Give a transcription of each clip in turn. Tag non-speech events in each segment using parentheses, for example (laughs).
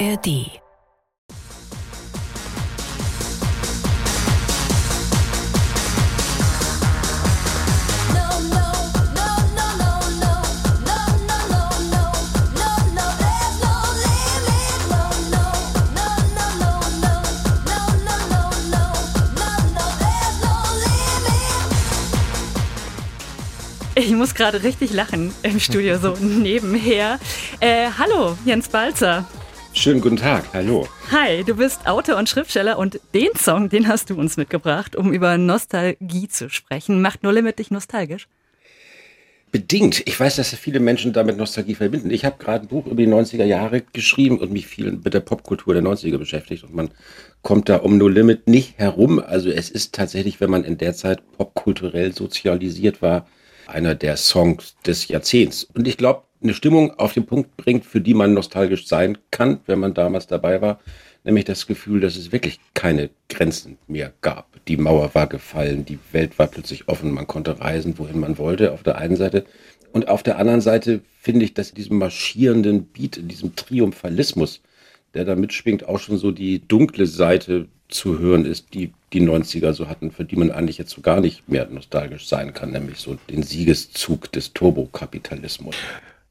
ARD Ich muss gerade richtig lachen im Studio, so nebenher. Äh, hallo, Jens Balzer. Schönen guten Tag, hallo. Hi, du bist Autor und Schriftsteller und den Song, den hast du uns mitgebracht, um über Nostalgie zu sprechen. Macht No Limit dich nostalgisch? Bedingt. Ich weiß, dass viele Menschen damit Nostalgie verbinden. Ich habe gerade ein Buch über die 90er Jahre geschrieben und mich viel mit der Popkultur der 90er beschäftigt. Und man kommt da um No Limit nicht herum. Also es ist tatsächlich, wenn man in der Zeit popkulturell sozialisiert war, einer der Songs des Jahrzehnts. Und ich glaube, eine Stimmung auf den Punkt bringt, für die man nostalgisch sein kann, wenn man damals dabei war. Nämlich das Gefühl, dass es wirklich keine Grenzen mehr gab. Die Mauer war gefallen, die Welt war plötzlich offen, man konnte reisen, wohin man wollte, auf der einen Seite. Und auf der anderen Seite finde ich, dass in diesem marschierenden Beat, in diesem Triumphalismus, der da mitschwingt, auch schon so die dunkle Seite zu hören ist, die die 90er so hatten, für die man eigentlich jetzt so gar nicht mehr nostalgisch sein kann, nämlich so den Siegeszug des Turbokapitalismus.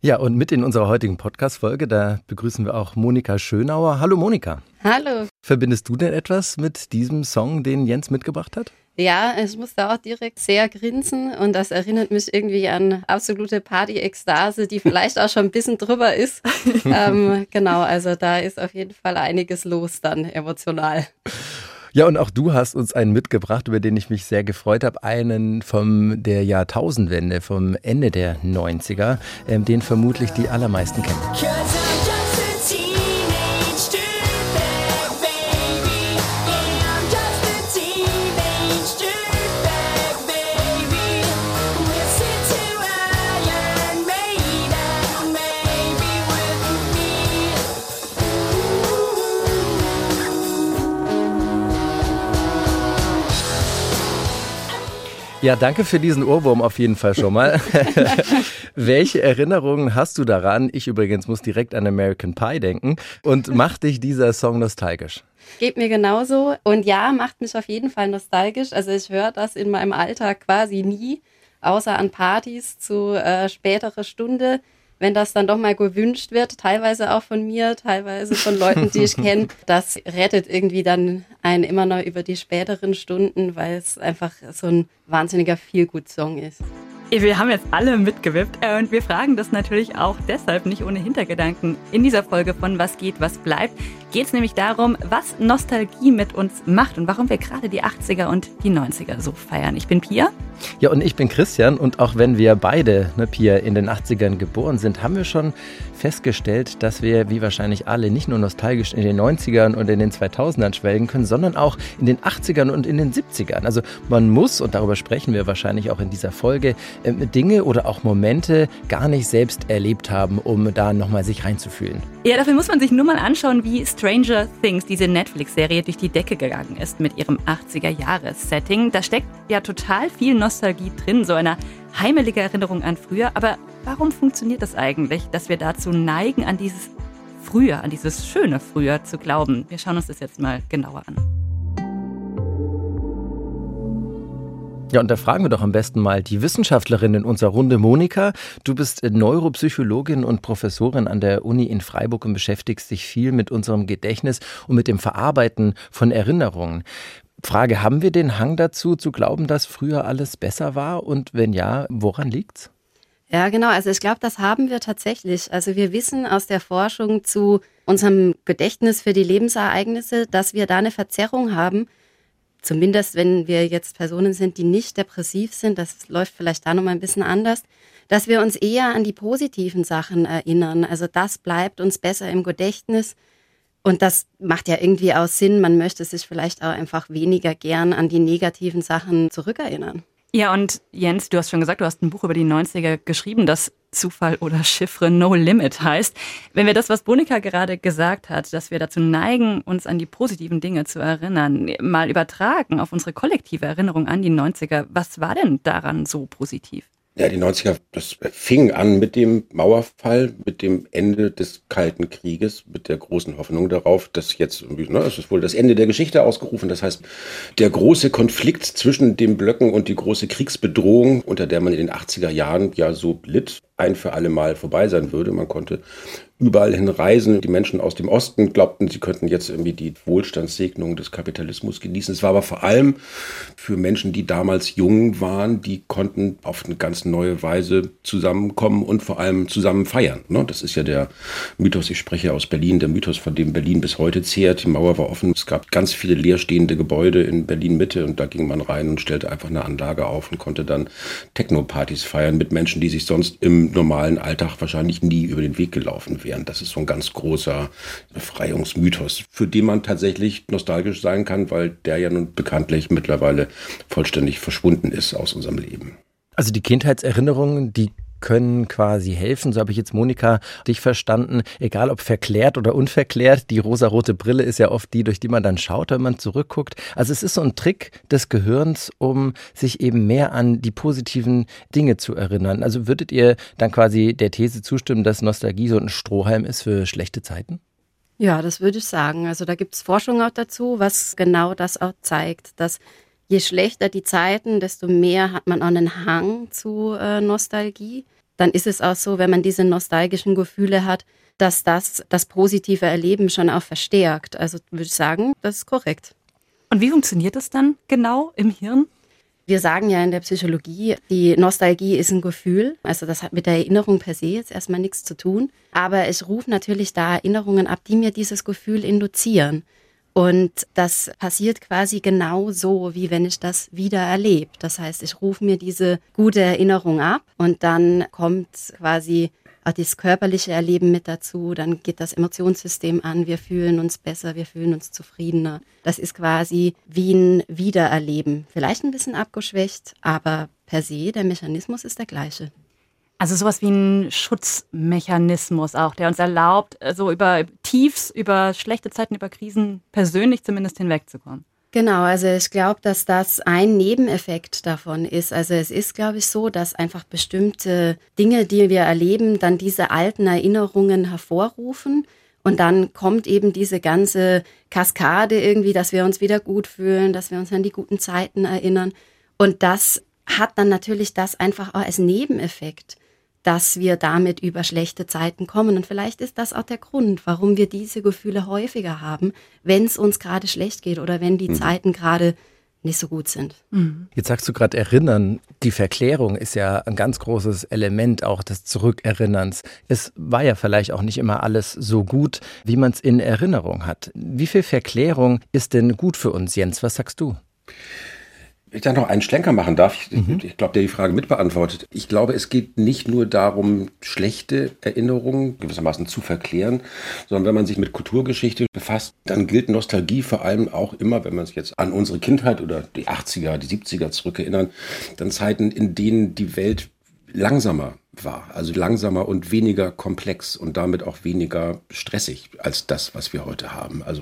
Ja, und mit in unserer heutigen Podcast-Folge, da begrüßen wir auch Monika Schönauer. Hallo Monika. Hallo. Verbindest du denn etwas mit diesem Song, den Jens mitgebracht hat? Ja, ich musste auch direkt sehr grinsen und das erinnert mich irgendwie an absolute Party-Ekstase, die vielleicht auch schon ein bisschen drüber ist. (laughs) ähm, genau, also da ist auf jeden Fall einiges los dann emotional. Ja, und auch du hast uns einen mitgebracht, über den ich mich sehr gefreut habe. Einen vom der Jahrtausendwende, vom Ende der 90er, ähm, den vermutlich die allermeisten kennen. Ja, danke für diesen Ohrwurm auf jeden Fall schon mal. (laughs) Welche Erinnerungen hast du daran? Ich übrigens muss direkt an American Pie denken. Und macht dich dieser Song nostalgisch? Geht mir genauso. Und ja, macht mich auf jeden Fall nostalgisch. Also ich höre das in meinem Alltag quasi nie, außer an Partys zu äh, späterer Stunde wenn das dann doch mal gewünscht wird, teilweise auch von mir, teilweise von Leuten, die ich (laughs) kenne, das rettet irgendwie dann einen immer noch über die späteren Stunden, weil es einfach so ein wahnsinniger Feelgood-Song ist. Wir haben jetzt alle mitgewippt äh, und wir fragen das natürlich auch deshalb nicht ohne Hintergedanken. In dieser Folge von Was geht, was bleibt, geht es nämlich darum, was Nostalgie mit uns macht und warum wir gerade die 80er und die 90er so feiern. Ich bin Pia. Ja, und ich bin Christian und auch wenn wir beide, ne, Pia, in den 80ern geboren sind, haben wir schon festgestellt, dass wir, wie wahrscheinlich alle, nicht nur nostalgisch in den 90ern und in den 2000ern schwelgen können, sondern auch in den 80ern und in den 70ern. Also man muss, und darüber sprechen wir wahrscheinlich auch in dieser Folge, äh, Dinge oder auch Momente gar nicht selbst erlebt haben, um da nochmal sich reinzufühlen. Ja, dafür muss man sich nur mal anschauen, wie Stranger Things, diese Netflix-Serie, durch die Decke gegangen ist mit ihrem 80er-Jahres-Setting. Da steckt ja total viel Nostalgie drin, so eine heimelige Erinnerung an früher. Aber warum funktioniert das eigentlich, dass wir dazu neigen, an dieses Früher, an dieses schöne Früher zu glauben? Wir schauen uns das jetzt mal genauer an. Ja, und da fragen wir doch am besten mal die Wissenschaftlerin in unserer Runde, Monika. Du bist Neuropsychologin und Professorin an der Uni in Freiburg und beschäftigst dich viel mit unserem Gedächtnis und mit dem Verarbeiten von Erinnerungen. Frage, haben wir den Hang dazu, zu glauben, dass früher alles besser war? Und wenn ja, woran liegt's? Ja, genau. Also ich glaube, das haben wir tatsächlich. Also wir wissen aus der Forschung zu unserem Gedächtnis für die Lebensereignisse, dass wir da eine Verzerrung haben, zumindest wenn wir jetzt Personen sind, die nicht depressiv sind, das läuft vielleicht da nochmal ein bisschen anders, dass wir uns eher an die positiven Sachen erinnern. Also das bleibt uns besser im Gedächtnis. Und das macht ja irgendwie auch Sinn. Man möchte sich vielleicht auch einfach weniger gern an die negativen Sachen zurückerinnern. Ja, und Jens, du hast schon gesagt, du hast ein Buch über die 90er geschrieben, das Zufall oder Chiffre No Limit heißt. Wenn wir das, was Bonika gerade gesagt hat, dass wir dazu neigen, uns an die positiven Dinge zu erinnern, mal übertragen auf unsere kollektive Erinnerung an die 90er, was war denn daran so positiv? Ja, die 90er, das fing an mit dem Mauerfall, mit dem Ende des Kalten Krieges, mit der großen Hoffnung darauf, dass jetzt, ne, es ist wohl das Ende der Geschichte ausgerufen. Das heißt, der große Konflikt zwischen den Blöcken und die große Kriegsbedrohung, unter der man in den 80er Jahren ja so litt, ein für alle Mal vorbei sein würde. Man konnte überall hin reisen. Die Menschen aus dem Osten glaubten, sie könnten jetzt irgendwie die Wohlstandssegnung des Kapitalismus genießen. Es war aber vor allem für Menschen, die damals jung waren, die konnten auf eine ganz neue Weise zusammenkommen und vor allem zusammen feiern. Ne? Das ist ja der Mythos, ich spreche aus Berlin, der Mythos, von dem Berlin bis heute zehrt. Die Mauer war offen, es gab ganz viele leerstehende Gebäude in Berlin Mitte und da ging man rein und stellte einfach eine Anlage auf und konnte dann Techno-Partys feiern mit Menschen, die sich sonst im normalen Alltag wahrscheinlich nie über den Weg gelaufen wären. Das ist so ein ganz großer Befreiungsmythos, für den man tatsächlich nostalgisch sein kann, weil der ja nun bekanntlich mittlerweile vollständig verschwunden ist aus unserem Leben. Also die Kindheitserinnerungen, die können quasi helfen. So habe ich jetzt Monika dich verstanden. Egal ob verklärt oder unverklärt, die rosarote Brille ist ja oft die, durch die man dann schaut, wenn man zurückguckt. Also es ist so ein Trick des Gehirns, um sich eben mehr an die positiven Dinge zu erinnern. Also würdet ihr dann quasi der These zustimmen, dass Nostalgie so ein Strohhalm ist für schlechte Zeiten? Ja, das würde ich sagen. Also da gibt es Forschung auch dazu, was genau das auch zeigt, dass je schlechter die Zeiten, desto mehr hat man auch einen Hang zu äh, Nostalgie. Dann ist es auch so, wenn man diese nostalgischen Gefühle hat, dass das das positive Erleben schon auch verstärkt. Also würde ich sagen, das ist korrekt. Und wie funktioniert das dann genau im Hirn? Wir sagen ja in der Psychologie, die Nostalgie ist ein Gefühl. Also das hat mit der Erinnerung per se jetzt erstmal nichts zu tun. Aber ich rufe natürlich da Erinnerungen ab, die mir dieses Gefühl induzieren. Und das passiert quasi genau so, wie wenn ich das wieder erlebe. Das heißt, ich rufe mir diese gute Erinnerung ab und dann kommt quasi auch das körperliche Erleben mit dazu, dann geht das Emotionssystem an, wir fühlen uns besser, wir fühlen uns zufriedener. Das ist quasi wie ein Wiedererleben. Vielleicht ein bisschen abgeschwächt, aber per se, der Mechanismus ist der gleiche. Also sowas wie ein Schutzmechanismus auch, der uns erlaubt, so über Tiefs, über schlechte Zeiten, über Krisen persönlich zumindest hinwegzukommen. Genau, also ich glaube, dass das ein Nebeneffekt davon ist. Also es ist, glaube ich, so, dass einfach bestimmte Dinge, die wir erleben, dann diese alten Erinnerungen hervorrufen. Und dann kommt eben diese ganze Kaskade irgendwie, dass wir uns wieder gut fühlen, dass wir uns an die guten Zeiten erinnern. Und das hat dann natürlich das einfach auch als Nebeneffekt dass wir damit über schlechte Zeiten kommen. Und vielleicht ist das auch der Grund, warum wir diese Gefühle häufiger haben, wenn es uns gerade schlecht geht oder wenn die mhm. Zeiten gerade nicht so gut sind. Mhm. Jetzt sagst du gerade erinnern. Die Verklärung ist ja ein ganz großes Element auch des Zurückerinnerns. Es war ja vielleicht auch nicht immer alles so gut, wie man es in Erinnerung hat. Wie viel Verklärung ist denn gut für uns, Jens? Was sagst du? Ich da noch einen Schlenker machen darf, ich, mhm. ich glaube, der die Frage mitbeantwortet. Ich glaube, es geht nicht nur darum, schlechte Erinnerungen gewissermaßen zu verklären, sondern wenn man sich mit Kulturgeschichte befasst, dann gilt Nostalgie vor allem auch immer, wenn man sich jetzt an unsere Kindheit oder die 80er, die 70er zurückerinnern, dann Zeiten, in denen die Welt langsamer war, also langsamer und weniger komplex und damit auch weniger stressig als das, was wir heute haben. Also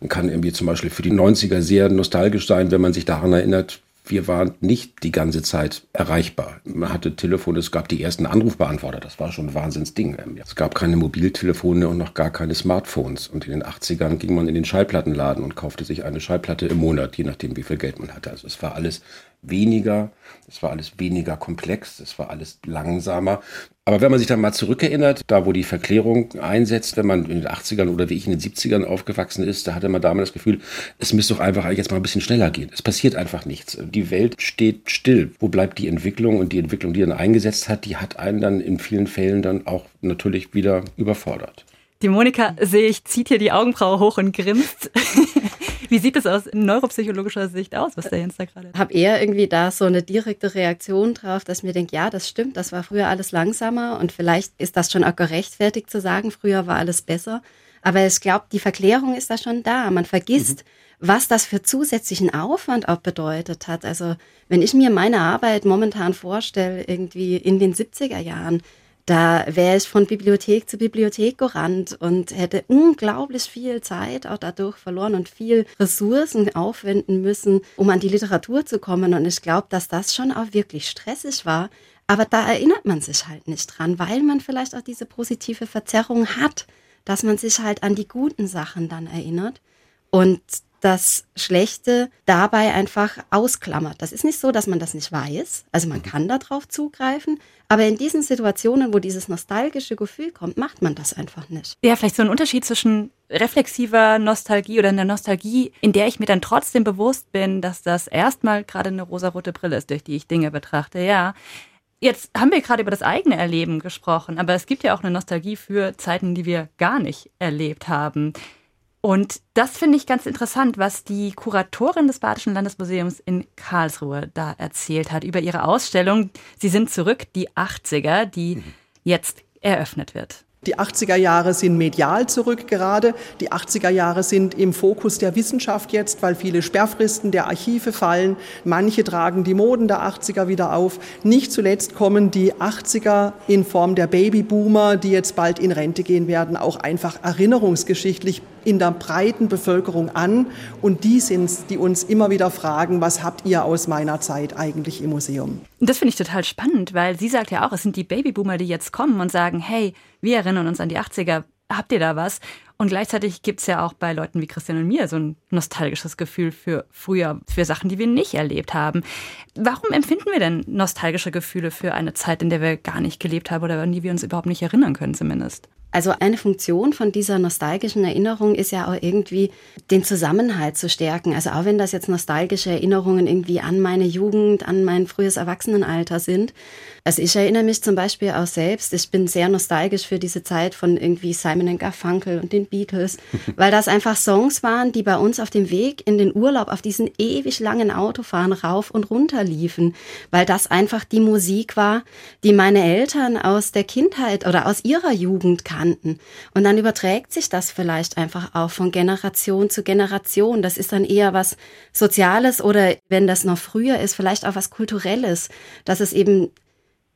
man kann irgendwie zum Beispiel für die 90er sehr nostalgisch sein, wenn man sich daran erinnert, wir waren nicht die ganze Zeit erreichbar. Man hatte Telefone, es gab die ersten Anrufbeantworter, das war schon ein Wahnsinnsding. Es gab keine Mobiltelefone und noch gar keine Smartphones. Und in den 80ern ging man in den Schallplattenladen und kaufte sich eine Schallplatte im Monat, je nachdem, wie viel Geld man hatte. Also es war alles weniger, es war alles weniger komplex, es war alles langsamer. Aber wenn man sich dann mal zurückerinnert, da wo die Verklärung einsetzt, wenn man in den 80ern oder wie ich in den 70ern aufgewachsen ist, da hatte man damals das Gefühl, es müsste doch einfach jetzt mal ein bisschen schneller gehen. Es passiert einfach nichts. Die Welt steht still. Wo bleibt die Entwicklung? Und die Entwicklung, die dann eingesetzt hat, die hat einen dann in vielen Fällen dann auch natürlich wieder überfordert. Die Monika, sehe ich, zieht hier die Augenbraue hoch und grinst. (laughs) Wie sieht es aus neuropsychologischer Sicht aus, was der Jens da gerade Ich habe eher irgendwie da so eine direkte Reaktion drauf, dass mir denkt, ja, das stimmt, das war früher alles langsamer und vielleicht ist das schon auch gerechtfertigt zu sagen, früher war alles besser. Aber ich glaube, die Verklärung ist da schon da. Man vergisst, mhm. was das für zusätzlichen Aufwand auch bedeutet hat. Also wenn ich mir meine Arbeit momentan vorstelle, irgendwie in den 70er Jahren, da wäre ich von Bibliothek zu Bibliothek gerannt und hätte unglaublich viel Zeit auch dadurch verloren und viel Ressourcen aufwenden müssen, um an die Literatur zu kommen. Und ich glaube, dass das schon auch wirklich stressig war. Aber da erinnert man sich halt nicht dran, weil man vielleicht auch diese positive Verzerrung hat, dass man sich halt an die guten Sachen dann erinnert. Und das Schlechte dabei einfach ausklammert. Das ist nicht so, dass man das nicht weiß. Also man kann darauf zugreifen. Aber in diesen Situationen, wo dieses nostalgische Gefühl kommt, macht man das einfach nicht. Ja, vielleicht so ein Unterschied zwischen reflexiver Nostalgie oder einer Nostalgie, in der ich mir dann trotzdem bewusst bin, dass das erstmal gerade eine rosarote Brille ist, durch die ich Dinge betrachte. Ja, Jetzt haben wir gerade über das eigene Erleben gesprochen, aber es gibt ja auch eine Nostalgie für Zeiten, die wir gar nicht erlebt haben. Und das finde ich ganz interessant, was die Kuratorin des Badischen Landesmuseums in Karlsruhe da erzählt hat über ihre Ausstellung. Sie sind zurück, die 80er, die mhm. jetzt eröffnet wird. Die 80er Jahre sind medial zurück gerade. Die 80er Jahre sind im Fokus der Wissenschaft jetzt, weil viele Sperrfristen der Archive fallen. Manche tragen die Moden der 80er wieder auf. Nicht zuletzt kommen die 80er in Form der Babyboomer, die jetzt bald in Rente gehen werden, auch einfach erinnerungsgeschichtlich in der breiten Bevölkerung an. Und die sind es, die uns immer wieder fragen, was habt ihr aus meiner Zeit eigentlich im Museum? Das finde ich total spannend, weil sie sagt ja auch, es sind die Babyboomer, die jetzt kommen und sagen, hey, wir erinnern uns an die 80er, habt ihr da was? Und gleichzeitig gibt es ja auch bei Leuten wie Christian und mir so ein nostalgisches Gefühl für früher, für Sachen, die wir nicht erlebt haben. Warum empfinden wir denn nostalgische Gefühle für eine Zeit, in der wir gar nicht gelebt haben oder an die wir uns überhaupt nicht erinnern können zumindest? Also eine Funktion von dieser nostalgischen Erinnerung ist ja auch irgendwie den Zusammenhalt zu stärken. Also auch wenn das jetzt nostalgische Erinnerungen irgendwie an meine Jugend, an mein frühes Erwachsenenalter sind. Also ich erinnere mich zum Beispiel auch selbst, ich bin sehr nostalgisch für diese Zeit von irgendwie Simon Garfunkel und den Beatles, (laughs) weil das einfach Songs waren, die bei uns auf dem Weg in den Urlaub auf diesen ewig langen Autofahren rauf und runter liefen, weil das einfach die Musik war, die meine Eltern aus der Kindheit oder aus ihrer Jugend kannten kannten. Und dann überträgt sich das vielleicht einfach auch von Generation zu Generation. Das ist dann eher was Soziales oder wenn das noch früher ist, vielleicht auch was Kulturelles, dass es eben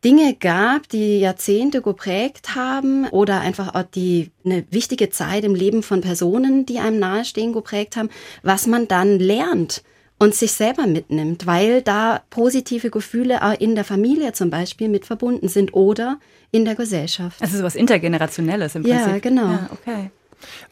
Dinge gab, die Jahrzehnte geprägt haben oder einfach auch die eine wichtige Zeit im Leben von Personen, die einem nahestehen, geprägt haben, was man dann lernt und sich selber mitnimmt, weil da positive Gefühle auch in der Familie zum Beispiel mit verbunden sind oder in der Gesellschaft. Also so was Intergenerationelles im Prinzip. Ja, genau. Ja, okay.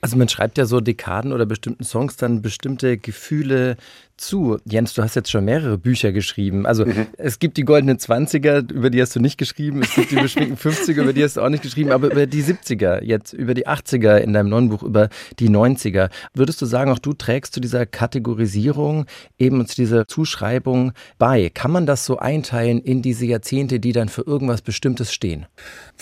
Also man schreibt ja so Dekaden oder bestimmten Songs dann bestimmte Gefühle zu. Jens, du hast jetzt schon mehrere Bücher geschrieben. Also mhm. es gibt die goldenen 20er, über die hast du nicht geschrieben. Es gibt die beschwingten (laughs) 50er, über die hast du auch nicht geschrieben. Aber über die 70er, jetzt über die 80er in deinem neuen Buch, über die 90er. Würdest du sagen, auch du trägst zu dieser Kategorisierung, eben zu dieser Zuschreibung bei? Kann man das so einteilen in diese Jahrzehnte, die dann für irgendwas Bestimmtes stehen?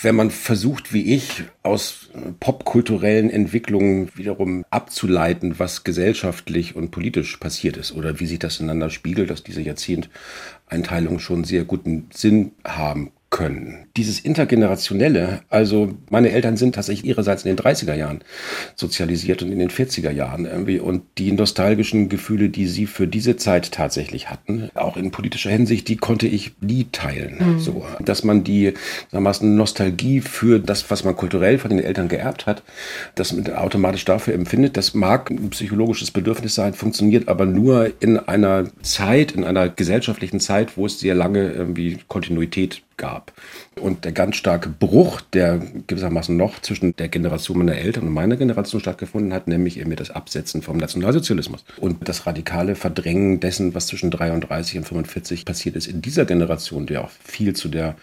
Wenn man versucht, wie ich, aus popkulturellen Entwicklungen wiederum abzuleiten, was gesellschaftlich und politisch passiert ist oder wie sich das ineinander spiegelt, dass diese Jahrzehnteinteilungen schon sehr guten Sinn haben können. Dieses Intergenerationelle, also meine Eltern sind tatsächlich ihrerseits in den 30er Jahren sozialisiert und in den 40er Jahren irgendwie und die nostalgischen Gefühle, die sie für diese Zeit tatsächlich hatten, auch in politischer Hinsicht, die konnte ich nie teilen. Mhm. So, dass man die sagen Nostalgie für das, was man kulturell von den Eltern geerbt hat, das man automatisch dafür empfindet, das mag ein psychologisches Bedürfnis sein, funktioniert aber nur in einer Zeit, in einer gesellschaftlichen Zeit, wo es sehr lange irgendwie Kontinuität gab. Und der ganz starke Bruch, der gewissermaßen noch zwischen der Generation meiner Eltern und meiner Generation stattgefunden hat, nämlich eben das Absetzen vom Nationalsozialismus und das radikale Verdrängen dessen, was zwischen 33 und 45 passiert ist in dieser Generation, der auch viel zu der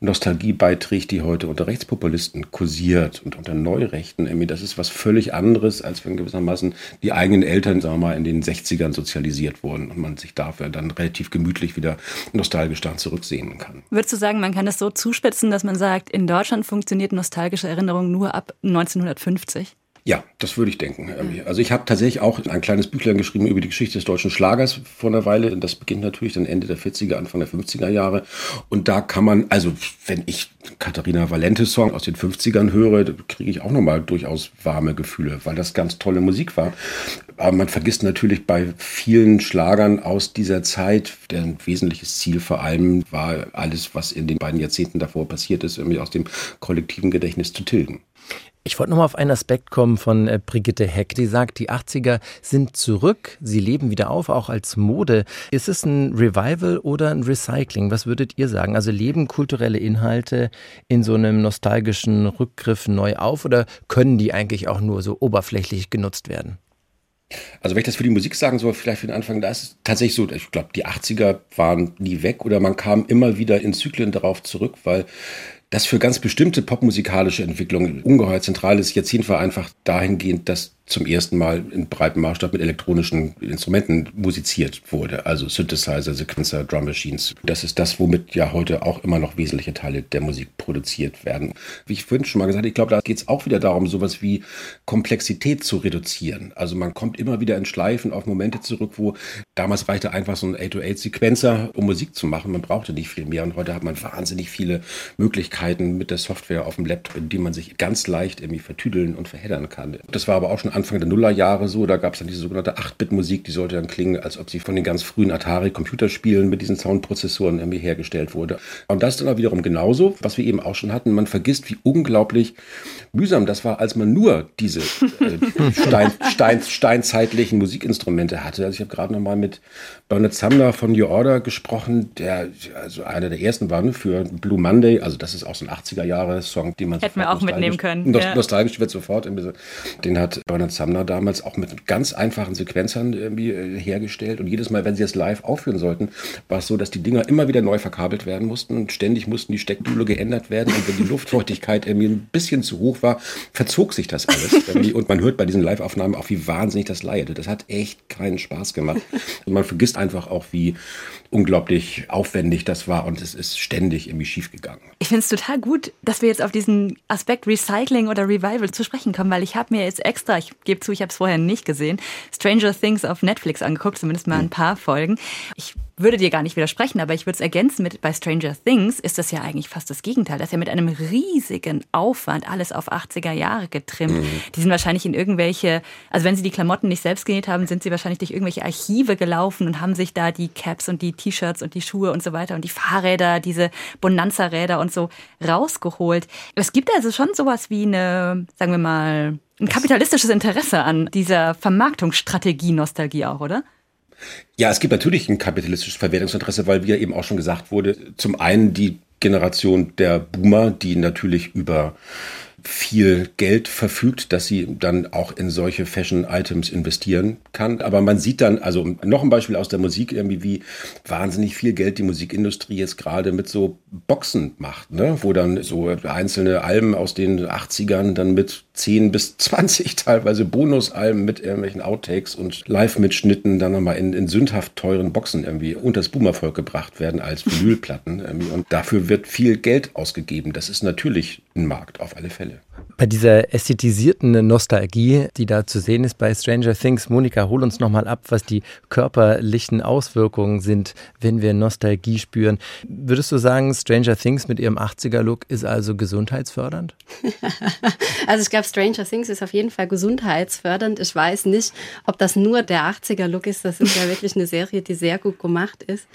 Nostalgie beiträgt, die heute unter Rechtspopulisten kursiert und unter Neurechten. Das ist was völlig anderes, als wenn gewissermaßen die eigenen Eltern, sagen wir mal, in den 60ern sozialisiert wurden und man sich dafür dann relativ gemütlich wieder nostalgisch daran zurücksehen kann. Würdest du sagen, man kann es so zuspitzen, dass man sagt, in Deutschland funktioniert nostalgische Erinnerung nur ab 1950? Ja, das würde ich denken. Also ich habe tatsächlich auch ein kleines Büchlein geschrieben über die Geschichte des deutschen Schlagers vor einer Weile. Das beginnt natürlich dann Ende der 40er, Anfang der 50er Jahre. Und da kann man, also wenn ich Katharina Valente Song aus den 50ern höre, kriege ich auch nochmal durchaus warme Gefühle, weil das ganz tolle Musik war. Aber man vergisst natürlich bei vielen Schlagern aus dieser Zeit, deren wesentliches Ziel vor allem war, alles, was in den beiden Jahrzehnten davor passiert ist, irgendwie aus dem kollektiven Gedächtnis zu tilgen. Ich wollte nochmal auf einen Aspekt kommen von äh, Brigitte Heck, die sagt, die 80er sind zurück, sie leben wieder auf, auch als Mode. Ist es ein Revival oder ein Recycling? Was würdet ihr sagen? Also leben kulturelle Inhalte in so einem nostalgischen Rückgriff neu auf oder können die eigentlich auch nur so oberflächlich genutzt werden? Also wenn ich das für die Musik sagen soll, vielleicht für den Anfang, da ist es tatsächlich so, ich glaube, die 80er waren nie weg oder man kam immer wieder in Zyklen darauf zurück, weil das für ganz bestimmte popmusikalische Entwicklungen ungeheuer zentrales Jahrzehnt war einfach dahingehend, dass zum ersten Mal in breitem Maßstab mit elektronischen Instrumenten musiziert wurde. Also Synthesizer, Sequencer, Drum Machines. Das ist das, womit ja heute auch immer noch wesentliche Teile der Musik produziert werden. Wie ich vorhin schon mal gesagt habe, ich glaube, da geht es auch wieder darum, sowas wie Komplexität zu reduzieren. Also man kommt immer wieder in Schleifen auf Momente zurück, wo damals reichte einfach so ein 808-Sequencer, um Musik zu machen. Man brauchte nicht viel mehr. Und heute hat man wahnsinnig viele Möglichkeiten mit der Software auf dem Laptop, in die man sich ganz leicht irgendwie vertüdeln und verheddern kann. Das war aber auch schon Anfang der Nullerjahre so. Da gab es dann diese sogenannte 8-Bit-Musik, die sollte dann klingen, als ob sie von den ganz frühen Atari-Computerspielen mit diesen Soundprozessoren irgendwie hergestellt wurde. Und das ist dann auch wiederum genauso, was wir eben auch schon hatten. Man vergisst, wie unglaublich mühsam das war, als man nur diese äh, (laughs) Stein, Stein, steinzeitlichen Musikinstrumente hatte. Also ich habe gerade noch mal mit Bernard Sumner von Your Order gesprochen, der also einer der ersten war für Blue Monday. Also das ist auch so ein 80er-Jahre-Song, den man Hätten wir auch mitnehmen können. Nostalgisch ja. wird sofort. Den hat Bernard Sumner damals auch mit ganz einfachen Sequenzern irgendwie äh, hergestellt. Und jedes Mal, wenn sie es live aufführen sollten, war es so, dass die Dinger immer wieder neu verkabelt werden mussten und ständig mussten die Steckdüle geändert werden. Und wenn die Luftfeuchtigkeit irgendwie ein bisschen zu hoch war, verzog sich das alles. und man hört bei diesen Live-Aufnahmen auch, wie wahnsinnig das leierte. Das hat echt keinen Spaß gemacht. Und man vergisst einfach auch, wie unglaublich aufwendig das war und es ist ständig irgendwie schiefgegangen. Ich finde es total gut, dass wir jetzt auf diesen Aspekt Recycling oder Revival zu sprechen kommen, weil ich habe mir jetzt extra, ich gebe zu, ich habe es vorher nicht gesehen, Stranger Things auf Netflix angeguckt, zumindest mal ein hm. paar Folgen. Ich würde dir gar nicht widersprechen, aber ich würde es ergänzen mit bei Stranger Things ist das ja eigentlich fast das Gegenteil. Das ist ja mit einem riesigen Aufwand alles auf 80er Jahre getrimmt. Mhm. Die sind wahrscheinlich in irgendwelche, also wenn sie die Klamotten nicht selbst genäht haben, sind sie wahrscheinlich durch irgendwelche Archive gelaufen und haben sich da die Caps und die T-Shirts und die Schuhe und so weiter und die Fahrräder, diese Bonanza-Räder und so rausgeholt. Es gibt also schon sowas wie eine, sagen wir mal, ein kapitalistisches Interesse an dieser Vermarktungsstrategie Nostalgie auch, oder? Ja, es gibt natürlich ein kapitalistisches Verwertungsinteresse, weil, wie ja eben auch schon gesagt wurde, zum einen die Generation der Boomer, die natürlich über viel Geld verfügt, dass sie dann auch in solche Fashion-Items investieren kann. Aber man sieht dann, also noch ein Beispiel aus der Musik, irgendwie wie wahnsinnig viel Geld die Musikindustrie jetzt gerade mit so Boxen macht, ne? wo dann so einzelne Alben aus den 80ern dann mit 10 bis 20 (laughs) teilweise Bonusalben mit irgendwelchen Outtakes und Live-Mitschnitten dann nochmal in, in sündhaft teuren Boxen irgendwie unters Boomervolk gebracht werden als (laughs) Vinylplatten. Und dafür wird viel Geld ausgegeben. Das ist natürlich ein Markt auf alle Fälle. Bei dieser ästhetisierten Nostalgie, die da zu sehen ist bei Stranger Things, Monika, hol uns nochmal ab, was die körperlichen Auswirkungen sind, wenn wir Nostalgie spüren. Würdest du sagen, Stranger Things mit ihrem 80er-Look ist also gesundheitsfördernd? (laughs) also ich glaube, Stranger Things ist auf jeden Fall gesundheitsfördernd. Ich weiß nicht, ob das nur der 80er-Look ist. Das ist ja wirklich eine Serie, die sehr gut gemacht ist.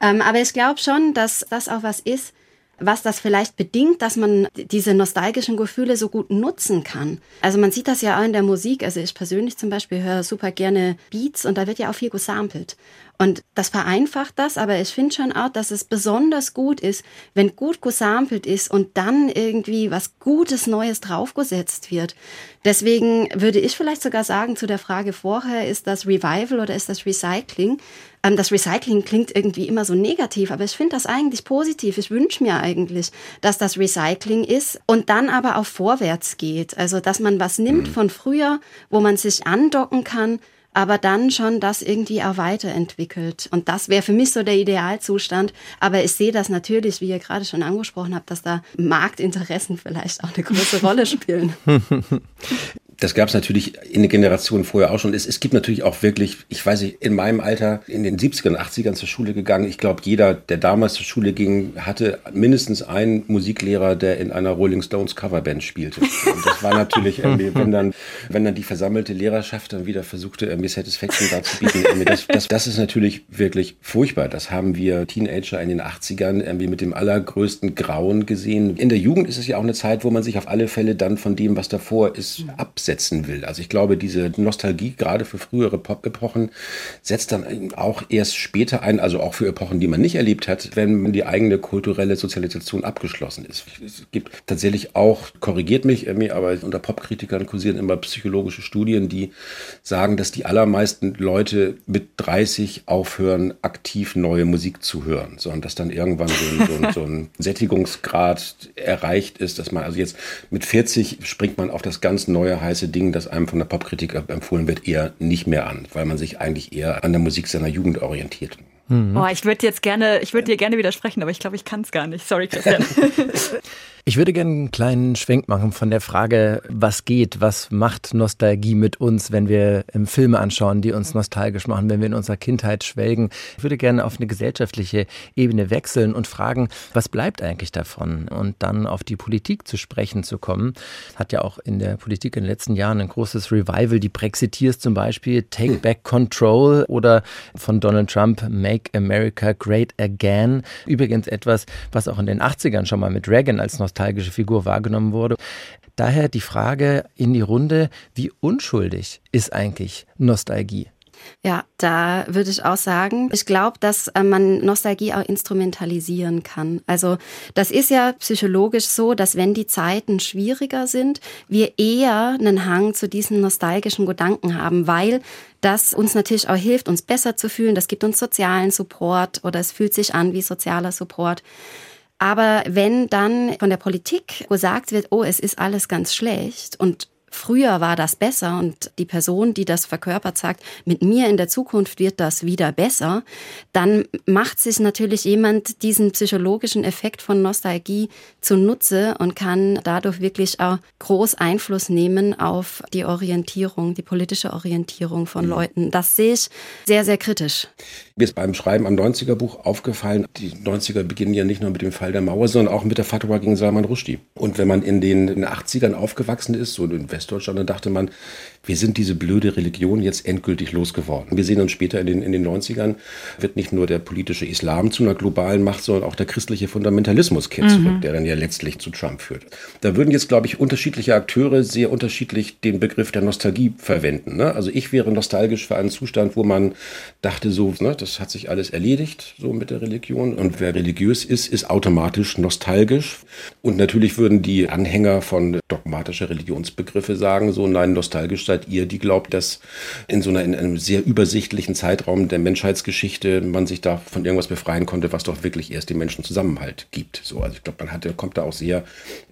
Ähm, aber ich glaube schon, dass das auch was ist, was das vielleicht bedingt, dass man diese nostalgischen Gefühle so gut nutzen kann. Also man sieht das ja auch in der Musik. Also ich persönlich zum Beispiel höre super gerne Beats und da wird ja auch viel gesampelt. Und das vereinfacht das, aber ich finde schon auch, dass es besonders gut ist, wenn gut gesampelt ist und dann irgendwie was Gutes Neues draufgesetzt wird. Deswegen würde ich vielleicht sogar sagen zu der Frage vorher, ist das Revival oder ist das Recycling? Ähm, das Recycling klingt irgendwie immer so negativ, aber ich finde das eigentlich positiv. Ich wünsche mir eigentlich, dass das Recycling ist und dann aber auch vorwärts geht. Also, dass man was nimmt mhm. von früher, wo man sich andocken kann aber dann schon das irgendwie auch weiterentwickelt. Und das wäre für mich so der Idealzustand. Aber ich sehe das natürlich, wie ihr gerade schon angesprochen habt, dass da Marktinteressen vielleicht auch eine große Rolle spielen. (laughs) Das gab es natürlich in den Generationen vorher auch schon. Es, es gibt natürlich auch wirklich, ich weiß nicht, in meinem Alter, in den 70ern, 80ern zur Schule gegangen. Ich glaube, jeder, der damals zur Schule ging, hatte mindestens einen Musiklehrer, der in einer Rolling Stones Coverband spielte. Und das war natürlich (laughs) irgendwie, wenn dann, wenn dann die versammelte Lehrerschaft dann wieder versuchte, irgendwie Satisfaction darzubieten. Das, das, das ist natürlich wirklich furchtbar. Das haben wir Teenager in den 80ern irgendwie mit dem allergrößten Grauen gesehen. In der Jugend ist es ja auch eine Zeit, wo man sich auf alle Fälle dann von dem, was davor ist, absetzen will. Also ich glaube, diese Nostalgie gerade für frühere Pop-Epochen setzt dann auch erst später ein, also auch für Epochen, die man nicht erlebt hat, wenn die eigene kulturelle Sozialisation abgeschlossen ist. Es gibt tatsächlich auch, korrigiert mich, aber unter Popkritikern kursieren immer psychologische Studien, die sagen, dass die allermeisten Leute mit 30 aufhören, aktiv neue Musik zu hören, sondern dass dann irgendwann so ein, so ein, so ein (laughs) Sättigungsgrad erreicht ist, dass man also jetzt mit 40 springt man auf das ganz neue heiße Ding, das einem von der Popkritik empfohlen wird, eher nicht mehr an, weil man sich eigentlich eher an der Musik seiner Jugend orientiert. Mhm. Oh, ich würde jetzt gerne, ich würde dir gerne widersprechen, aber ich glaube, ich kann es gar nicht. Sorry, Christian. (laughs) Ich würde gerne einen kleinen Schwenk machen von der Frage, was geht, was macht Nostalgie mit uns, wenn wir Filme anschauen, die uns nostalgisch machen, wenn wir in unserer Kindheit schwelgen. Ich würde gerne auf eine gesellschaftliche Ebene wechseln und fragen, was bleibt eigentlich davon? Und dann auf die Politik zu sprechen zu kommen. Hat ja auch in der Politik in den letzten Jahren ein großes Revival. Die Brexiteers zum Beispiel, Take Back Control oder von Donald Trump, Make America Great Again. Übrigens etwas, was auch in den 80ern schon mal mit Reagan als nostalgisch nostalgische Figur wahrgenommen wurde. Daher die Frage in die Runde, wie unschuldig ist eigentlich Nostalgie? Ja, da würde ich auch sagen, ich glaube, dass äh, man Nostalgie auch instrumentalisieren kann. Also das ist ja psychologisch so, dass wenn die Zeiten schwieriger sind, wir eher einen Hang zu diesen nostalgischen Gedanken haben, weil das uns natürlich auch hilft, uns besser zu fühlen. Das gibt uns sozialen Support oder es fühlt sich an wie sozialer Support. Aber wenn dann von der Politik gesagt wird, oh, es ist alles ganz schlecht und früher war das besser und die Person, die das verkörpert, sagt, mit mir in der Zukunft wird das wieder besser, dann macht sich natürlich jemand diesen psychologischen Effekt von Nostalgie zunutze und kann dadurch wirklich auch groß Einfluss nehmen auf die Orientierung, die politische Orientierung von mhm. Leuten. Das sehe ich sehr, sehr kritisch. Mir ist beim Schreiben am 90er-Buch aufgefallen, die 90er beginnen ja nicht nur mit dem Fall der Mauer, sondern auch mit der Fatwa gegen Salman Rushdie. Und wenn man in den 80ern aufgewachsen ist, so in Westdeutschland, dann dachte man, wir sind diese blöde Religion jetzt endgültig losgeworden. Wir sehen uns später in den, in den 90ern, wird nicht nur der politische Islam zu einer globalen Macht, sondern auch der christliche Fundamentalismus kehrt mhm. zurück, der dann ja letztlich zu Trump führt. Da würden jetzt, glaube ich, unterschiedliche Akteure sehr unterschiedlich den Begriff der Nostalgie verwenden. Ne? Also ich wäre nostalgisch für einen Zustand, wo man dachte so, ne, das hat sich alles erledigt, so mit der Religion. Und wer religiös ist, ist automatisch nostalgisch. Und natürlich würden die Anhänger von dogmatischer Religionsbegriffe sagen, so nein, nostalgisch seid ihr, die glaubt, dass in so einer, in einem sehr übersichtlichen Zeitraum der Menschheitsgeschichte man sich da von irgendwas befreien konnte, was doch wirklich erst den Menschen Zusammenhalt gibt. So, also ich glaube, man hat, kommt da auch sehr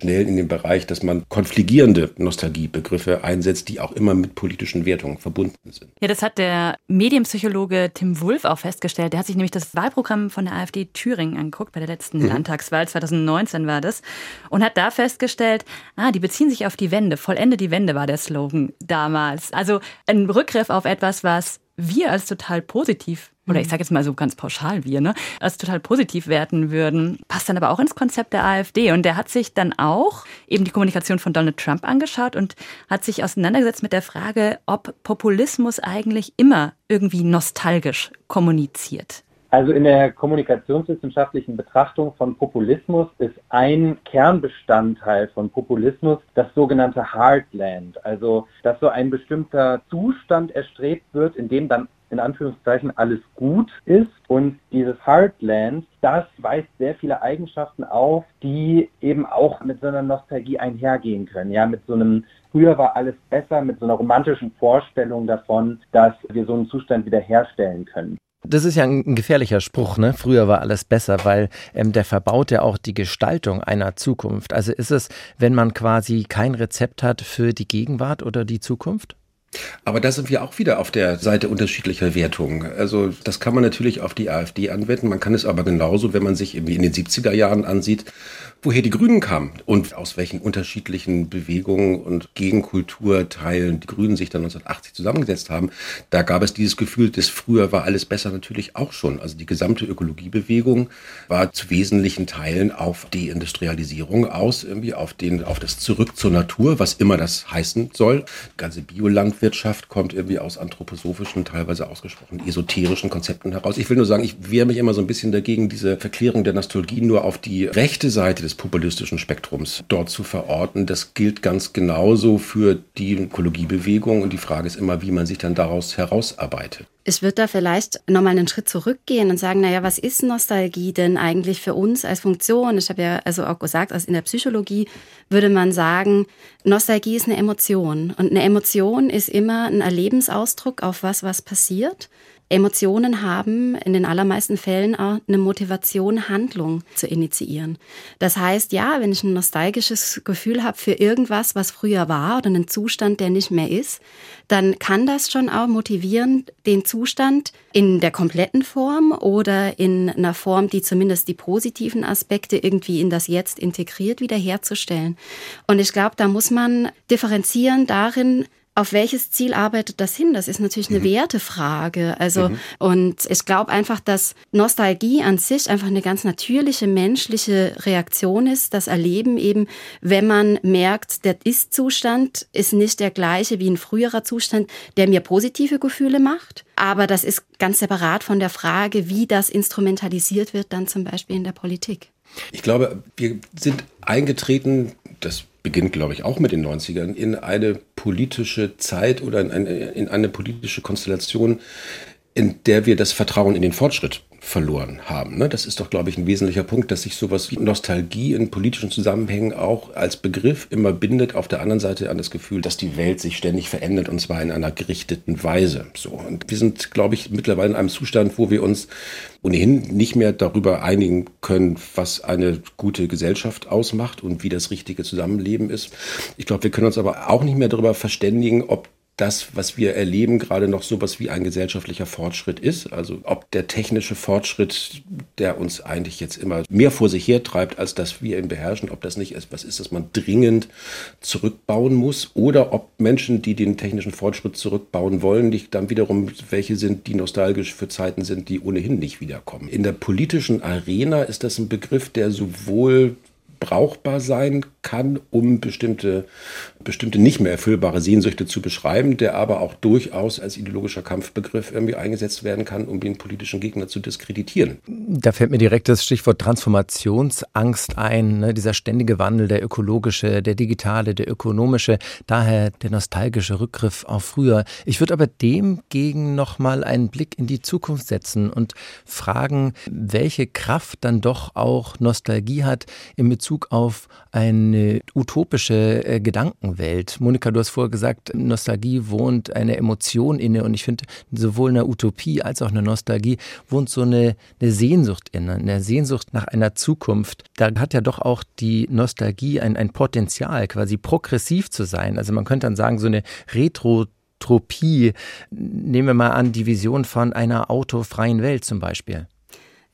schnell in den Bereich, dass man konfligierende Nostalgiebegriffe einsetzt, die auch immer mit politischen Wertungen verbunden sind. Ja, das hat der Medienpsychologe Tim Wulff auch festgestellt. Der hat sich nämlich das Wahlprogramm von der AfD Thüringen angeguckt, bei der letzten mhm. Landtagswahl 2019 war das, und hat da festgestellt, ah, die beziehen sich auf die Wende. Vollende die Wende war der Slogan da damals. Also ein Rückgriff auf etwas, was wir als total positiv oder ich mhm. sage jetzt mal so ganz pauschal wir, ne, als total positiv werten würden, passt dann aber auch ins Konzept der AfD. Und der hat sich dann auch eben die Kommunikation von Donald Trump angeschaut und hat sich auseinandergesetzt mit der Frage, ob Populismus eigentlich immer irgendwie nostalgisch kommuniziert. Also in der kommunikationswissenschaftlichen Betrachtung von Populismus ist ein Kernbestandteil von Populismus das sogenannte Heartland. Also dass so ein bestimmter Zustand erstrebt wird, in dem dann in Anführungszeichen alles gut ist. Und dieses Heartland, das weist sehr viele Eigenschaften auf, die eben auch mit so einer Nostalgie einhergehen können. Ja, mit so einem früher war alles besser, mit so einer romantischen Vorstellung davon, dass wir so einen Zustand wiederherstellen können. Das ist ja ein gefährlicher Spruch, ne? Früher war alles besser, weil ähm, der verbaut ja auch die Gestaltung einer Zukunft. Also ist es, wenn man quasi kein Rezept hat für die Gegenwart oder die Zukunft? Aber da sind wir auch wieder auf der Seite unterschiedlicher Wertungen. Also das kann man natürlich auf die AfD anwenden, man kann es aber genauso, wenn man sich irgendwie in den 70er Jahren ansieht, woher die Grünen kamen und aus welchen unterschiedlichen Bewegungen und Gegenkulturteilen die Grünen sich dann 1980 zusammengesetzt haben, da gab es dieses Gefühl, dass früher war alles besser natürlich auch schon. Also die gesamte Ökologiebewegung war zu wesentlichen Teilen auf die Industrialisierung aus, irgendwie auf den, auf das Zurück zur Natur, was immer das heißen soll. Die ganze Biolandwirtschaft kommt irgendwie aus anthroposophischen, teilweise ausgesprochen esoterischen Konzepten heraus. Ich will nur sagen, ich wehre mich immer so ein bisschen dagegen, diese Verklärung der Nostalgie nur auf die rechte Seite des populistischen Spektrums dort zu verorten. Das gilt ganz genauso für die Ökologiebewegung und die Frage ist immer, wie man sich dann daraus herausarbeitet. Ich würde da vielleicht nochmal einen Schritt zurückgehen und sagen, naja, was ist Nostalgie denn eigentlich für uns als Funktion? Ich habe ja also auch gesagt, also in der Psychologie würde man sagen, Nostalgie ist eine Emotion. Und eine Emotion ist immer ein Erlebensausdruck auf was, was passiert. Emotionen haben in den allermeisten Fällen auch eine Motivation, Handlung zu initiieren. Das heißt, ja, wenn ich ein nostalgisches Gefühl habe für irgendwas, was früher war oder einen Zustand, der nicht mehr ist, dann kann das schon auch motivieren, den Zustand in der kompletten Form oder in einer Form, die zumindest die positiven Aspekte irgendwie in das Jetzt integriert, wiederherzustellen. Und ich glaube, da muss man differenzieren darin, auf welches Ziel arbeitet das hin? Das ist natürlich eine mhm. Wertefrage. Also, mhm. und ich glaube einfach, dass Nostalgie an sich einfach eine ganz natürliche menschliche Reaktion ist. Das Erleben eben, wenn man merkt, der Ist-Zustand ist nicht der gleiche wie ein früherer Zustand, der mir positive Gefühle macht. Aber das ist ganz separat von der Frage, wie das instrumentalisiert wird, dann zum Beispiel in der Politik. Ich glaube, wir sind eingetreten, das beginnt, glaube ich, auch mit den 90ern, in eine politische Zeit oder in eine, in eine politische Konstellation, in der wir das Vertrauen in den Fortschritt verloren haben. Ne? Das ist doch, glaube ich, ein wesentlicher Punkt, dass sich sowas wie Nostalgie in politischen Zusammenhängen auch als Begriff immer bindet. Auf der anderen Seite an das Gefühl, dass die Welt sich ständig verändert und zwar in einer gerichteten Weise. So. Und wir sind, glaube ich, mittlerweile in einem Zustand, wo wir uns ohnehin nicht mehr darüber einigen können, was eine gute Gesellschaft ausmacht und wie das richtige Zusammenleben ist. Ich glaube, wir können uns aber auch nicht mehr darüber verständigen, ob das, was wir erleben, gerade noch sowas wie ein gesellschaftlicher Fortschritt ist. Also ob der technische Fortschritt, der uns eigentlich jetzt immer mehr vor sich hertreibt, als dass wir ihn beherrschen, ob das nicht etwas ist, das man dringend zurückbauen muss oder ob Menschen, die den technischen Fortschritt zurückbauen wollen, nicht dann wiederum welche sind, die nostalgisch für Zeiten sind, die ohnehin nicht wiederkommen. In der politischen Arena ist das ein Begriff, der sowohl brauchbar sein kann, um bestimmte, bestimmte nicht mehr erfüllbare Sehnsüchte zu beschreiben, der aber auch durchaus als ideologischer Kampfbegriff irgendwie eingesetzt werden kann, um den politischen Gegner zu diskreditieren. Da fällt mir direkt das Stichwort Transformationsangst ein, ne? dieser ständige Wandel, der ökologische, der digitale, der ökonomische, daher der nostalgische Rückgriff auf früher. Ich würde aber dem gegen nochmal einen Blick in die Zukunft setzen und fragen, welche Kraft dann doch auch Nostalgie hat in Bezug auf eine utopische äh, Gedankenwelt. Monika, du hast vorher gesagt, Nostalgie wohnt eine Emotion inne und ich finde, sowohl eine Utopie als auch eine Nostalgie wohnt so eine, eine Sehnsucht inne, eine Sehnsucht nach einer Zukunft. Da hat ja doch auch die Nostalgie ein, ein Potenzial, quasi progressiv zu sein. Also man könnte dann sagen, so eine Retro- Tropie. Nehmen wir mal an, die Vision von einer autofreien Welt zum Beispiel.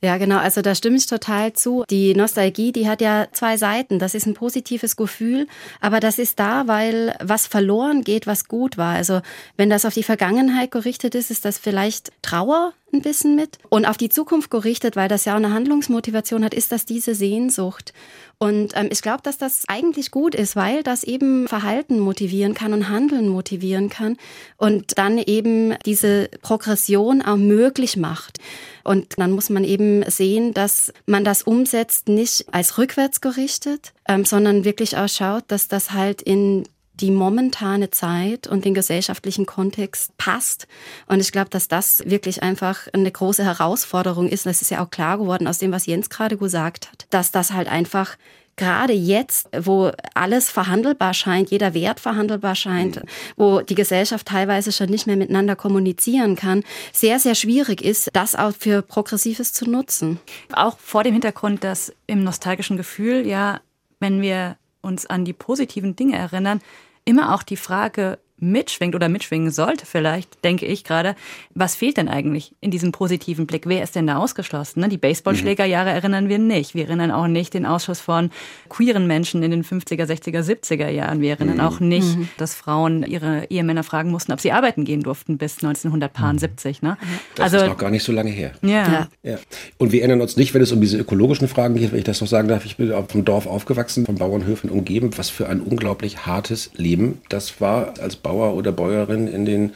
Ja, genau. Also da stimme ich total zu. Die Nostalgie, die hat ja zwei Seiten. Das ist ein positives Gefühl, aber das ist da, weil was verloren geht, was gut war. Also wenn das auf die Vergangenheit gerichtet ist, ist das vielleicht Trauer ein bisschen mit. Und auf die Zukunft gerichtet, weil das ja auch eine Handlungsmotivation hat, ist das diese Sehnsucht. Und ähm, ich glaube, dass das eigentlich gut ist, weil das eben Verhalten motivieren kann und Handeln motivieren kann und dann eben diese Progression auch möglich macht. Und dann muss man eben sehen, dass man das umsetzt, nicht als rückwärts gerichtet, ähm, sondern wirklich auch schaut, dass das halt in die momentane Zeit und den gesellschaftlichen Kontext passt. Und ich glaube, dass das wirklich einfach eine große Herausforderung ist. Das ist ja auch klar geworden aus dem, was Jens gerade gesagt hat, dass das halt einfach gerade jetzt, wo alles verhandelbar scheint, jeder Wert verhandelbar scheint, wo die Gesellschaft teilweise schon nicht mehr miteinander kommunizieren kann, sehr, sehr schwierig ist, das auch für Progressives zu nutzen. Auch vor dem Hintergrund, dass im nostalgischen Gefühl ja, wenn wir uns an die positiven Dinge erinnern, immer auch die Frage mitschwingt oder mitschwingen sollte vielleicht, denke ich gerade, was fehlt denn eigentlich in diesem positiven Blick? Wer ist denn da ausgeschlossen? Ne? Die Baseballschlägerjahre erinnern wir nicht. Wir erinnern auch nicht den Ausschuss von queeren Menschen in den 50er, 60er, 70er Jahren. Wir erinnern auch nicht, mhm. dass Frauen ihre Ehemänner fragen mussten, ob sie arbeiten gehen durften bis 1970. Ne? Das also, ist noch gar nicht so lange her. Ja. ja. Und wir erinnern uns nicht, wenn es um diese ökologischen Fragen geht, wenn ich das noch sagen darf, ich bin auf dem Dorf aufgewachsen, von Bauernhöfen umgeben, was für ein unglaublich hartes Leben das war als Bauer oder Bäuerin in den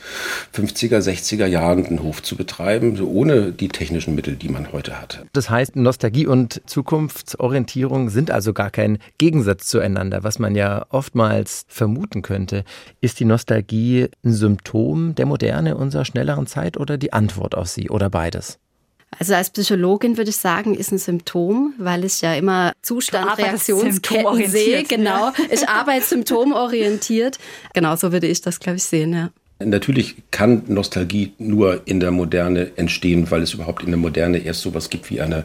50er, 60er Jahren einen Hof zu betreiben, so ohne die technischen Mittel, die man heute hat. Das heißt, Nostalgie und Zukunftsorientierung sind also gar kein Gegensatz zueinander, was man ja oftmals vermuten könnte. Ist die Nostalgie ein Symptom der Moderne unserer schnelleren Zeit oder die Antwort auf sie oder beides? Also als Psychologin würde ich sagen, ist ein Symptom, weil ich ja immer Zustand, Reaktionsketten sehe. Genau, ich arbeite symptomorientiert. Genau, so würde ich das, glaube ich, sehen. Ja. Natürlich kann Nostalgie nur in der Moderne entstehen, weil es überhaupt in der Moderne erst sowas gibt wie eine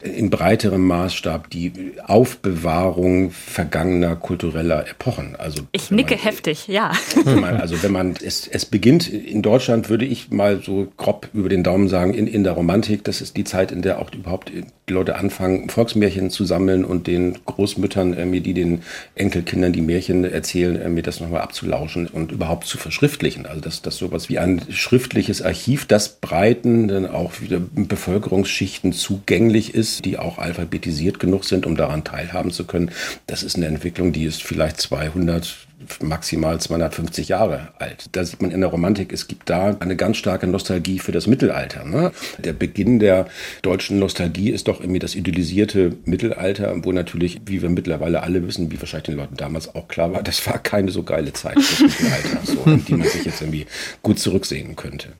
in breiterem Maßstab die Aufbewahrung vergangener kultureller Epochen. Also ich nicke man, heftig, ja. Man, also wenn man es, es beginnt in Deutschland, würde ich mal so grob über den Daumen sagen, in, in der Romantik, das ist die Zeit, in der auch überhaupt die Leute anfangen, Volksmärchen zu sammeln und den Großmüttern, irgendwie, die den Enkelkindern die Märchen erzählen, mir das nochmal abzulauschen und überhaupt zu verschriftlichen. Also dass das sowas wie ein schriftliches Archiv, das breiten dann auch wieder Bevölkerungsschichten zugänglich ist, die auch alphabetisiert genug sind, um daran teilhaben zu können. Das ist eine Entwicklung, die ist vielleicht 200 maximal 250 Jahre alt. Da sieht man in der Romantik, es gibt da eine ganz starke Nostalgie für das Mittelalter. Ne? Der Beginn der deutschen Nostalgie ist doch irgendwie das idealisierte Mittelalter, wo natürlich, wie wir mittlerweile alle wissen, wie wahrscheinlich den Leuten damals auch klar war, das war keine so geile Zeit des Mittelalters, (laughs) so, die man sich jetzt irgendwie gut zurücksehen könnte.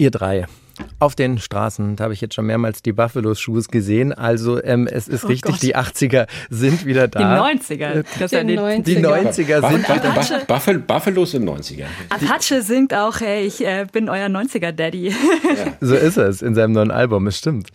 Ihr drei, auf den Straßen, da habe ich jetzt schon mehrmals die Buffalo-Shoes gesehen. Also ähm, es ist oh richtig, Gott. die 80er sind wieder da. Die 90er. Das die, 90er. die 90er sind wieder da. Buffalo, Buffalo sind 90er. Apache singt auch, hey, ich äh, bin euer 90er-Daddy. Ja. So ist es in seinem neuen Album, es stimmt.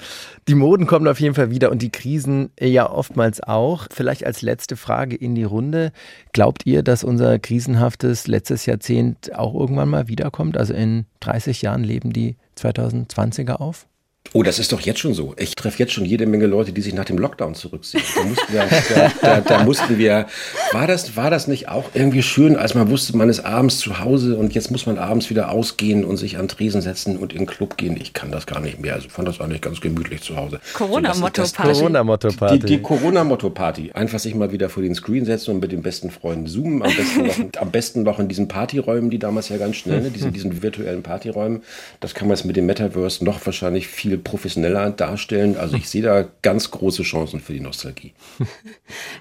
Die Moden kommen auf jeden Fall wieder und die Krisen ja oftmals auch. Vielleicht als letzte Frage in die Runde. Glaubt ihr, dass unser krisenhaftes letztes Jahrzehnt auch irgendwann mal wiederkommt? Also in 30 Jahren leben die 2020er auf? Oh, das ist doch jetzt schon so. Ich treffe jetzt schon jede Menge Leute, die sich nach dem Lockdown zurückziehen. Da mussten wir, da, da, da, mussten wir war das, war das nicht auch irgendwie schön, als man wusste, man ist abends zu Hause und jetzt muss man abends wieder ausgehen und sich an Tresen setzen und in den Club gehen. Ich kann das gar nicht mehr. Also fand das eigentlich ganz gemütlich zu Hause. Corona-Motto-Party. Corona-Motto-Party. Die, die Corona-Motto-Party. Einfach sich mal wieder vor den Screen setzen und mit den besten Freunden zoomen. Am besten noch, am besten noch in diesen Partyräumen, die damals ja ganz schnell, ne, diesen, diesen virtuellen Partyräumen. Das kann man jetzt mit dem Metaverse noch wahrscheinlich viel professioneller darstellen. Also ich sehe da ganz große Chancen für die Nostalgie. (laughs)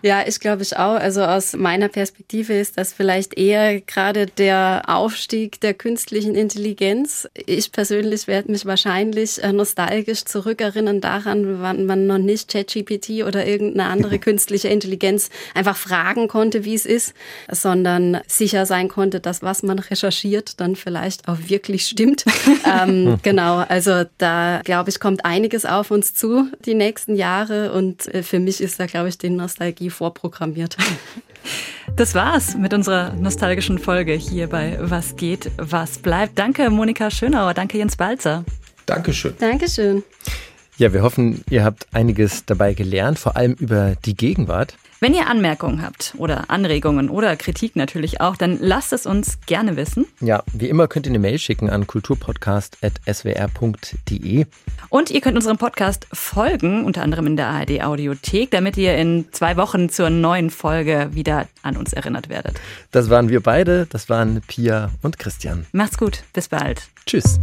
Ja, ich glaube ich auch. Also aus meiner Perspektive ist das vielleicht eher gerade der Aufstieg der künstlichen Intelligenz. Ich persönlich werde mich wahrscheinlich äh, nostalgisch zurückerinnern daran, wann man noch nicht ChatGPT oder irgendeine andere (laughs) künstliche Intelligenz einfach fragen konnte, wie es ist, sondern sicher sein konnte, dass was man recherchiert dann vielleicht auch wirklich stimmt. (laughs) ähm, genau, also da glaube ich, kommt einiges auf uns zu die nächsten Jahre und äh, für mich ist da, glaube ich, die Nostalgie vorprogrammiert. (laughs) Das war's mit unserer nostalgischen Folge hier bei Was geht, was bleibt. Danke, Monika Schönauer. Danke, Jens Balzer. Dankeschön. Dankeschön. Ja, wir hoffen, ihr habt einiges dabei gelernt, vor allem über die Gegenwart. Wenn ihr Anmerkungen habt oder Anregungen oder Kritik natürlich auch, dann lasst es uns gerne wissen. Ja, wie immer könnt ihr eine Mail schicken an kulturpodcast.swr.de. Und ihr könnt unserem Podcast folgen, unter anderem in der ARD Audiothek, damit ihr in zwei Wochen zur neuen Folge wieder an uns erinnert werdet. Das waren wir beide, das waren Pia und Christian. Macht's gut, bis bald. Tschüss.